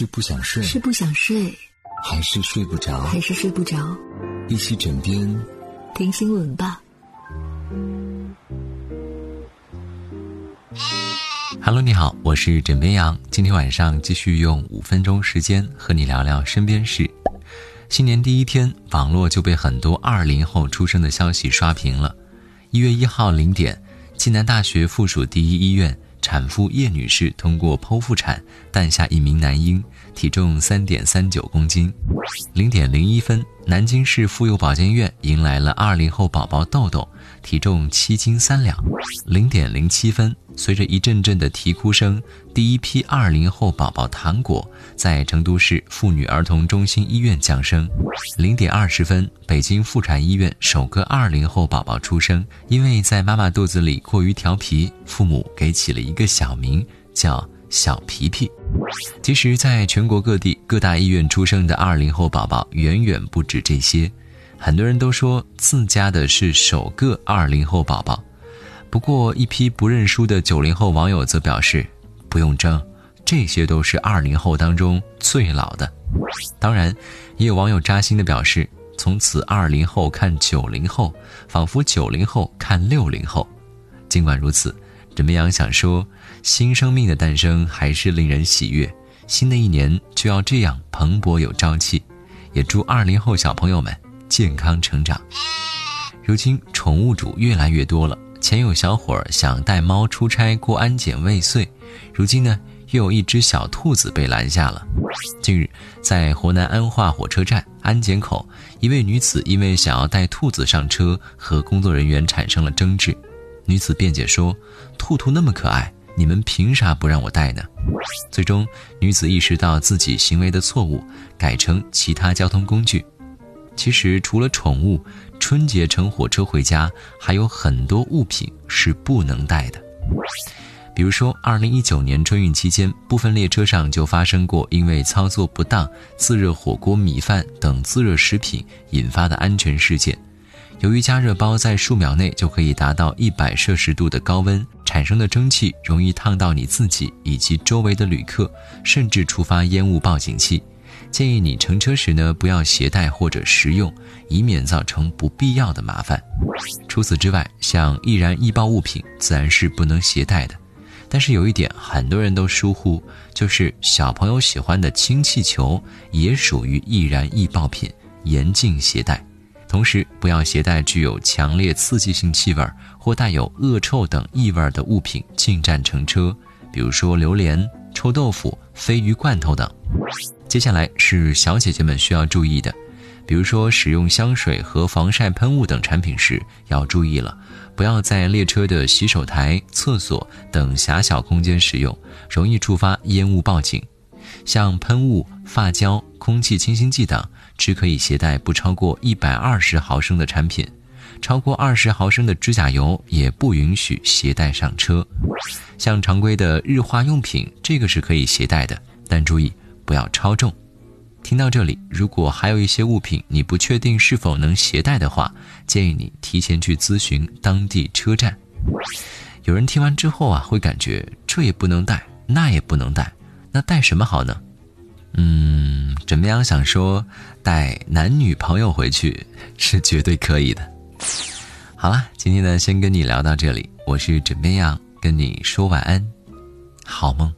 是不想睡，是不想睡，还是睡不着？还是睡不着？一起枕边听新闻吧。Hello，你好，我是枕边羊。今天晚上继续用五分钟时间和你聊聊身边事。新年第一天，网络就被很多二零后出生的消息刷屏了。一月一号零点，暨南大学附属第一医院。产妇叶女士通过剖腹产诞下一名男婴，体重三点三九公斤。零点零一分，南京市妇幼保健院迎来了二零后宝宝豆豆，体重七斤三两。零点零七分。随着一阵阵的啼哭声，第一批二零后宝宝糖果在成都市妇女儿童中心医院降生。零点二十分，北京妇产医院首个二零后宝宝出生，因为在妈妈肚子里过于调皮，父母给起了一个小名叫小皮皮。其实，在全国各地各大医院出生的二零后宝宝远远不止这些，很多人都说自家的是首个二零后宝宝。不过，一批不认输的九零后网友则表示，不用争，这些都是二零后当中最老的。当然，也有网友扎心的表示，从此二零后看九零后，仿佛九零后看六零后。尽管如此，枕边羊想说，新生命的诞生还是令人喜悦。新的一年就要这样蓬勃有朝气，也祝二零后小朋友们健康成长。如今，宠物主越来越多了。前有小伙儿想带猫出差过安检未遂，如今呢又有一只小兔子被拦下了。近日，在湖南安化火车站安检口，一位女子因为想要带兔子上车，和工作人员产生了争执。女子辩解说：“兔兔那么可爱，你们凭啥不让我带呢？”最终，女子意识到自己行为的错误，改乘其他交通工具。其实，除了宠物，春节乘火车回家还有很多物品是不能带的。比如说，二零一九年春运期间，部分列车上就发生过因为操作不当，自热火锅、米饭等自热食品引发的安全事件。由于加热包在数秒内就可以达到一百摄氏度的高温，产生的蒸汽容易烫到你自己以及周围的旅客，甚至触发烟雾报警器。建议你乘车时呢，不要携带或者食用，以免造成不必要的麻烦。除此之外，像易燃易爆物品自然是不能携带的。但是有一点很多人都疏忽，就是小朋友喜欢的氢气球也属于易燃易爆品，严禁携带。同时，不要携带具有强烈刺激性气味或带有恶臭等异味的物品进站乘车，比如说榴莲、臭豆腐、鲱鱼罐头等。接下来是小姐姐们需要注意的，比如说使用香水和防晒喷雾等产品时要注意了，不要在列车的洗手台、厕所等狭小空间使用，容易触发烟雾报警。像喷雾、发胶、空气清新剂等，只可以携带不超过一百二十毫升的产品，超过二十毫升的指甲油也不允许携带上车。像常规的日化用品，这个是可以携带的，但注意。不要超重。听到这里，如果还有一些物品你不确定是否能携带的话，建议你提前去咨询当地车站。有人听完之后啊，会感觉这也不能带，那也不能带，那带什么好呢？嗯，枕边羊想说，带男女朋友回去是绝对可以的。好了，今天呢，先跟你聊到这里。我是枕边羊，跟你说晚安，好梦。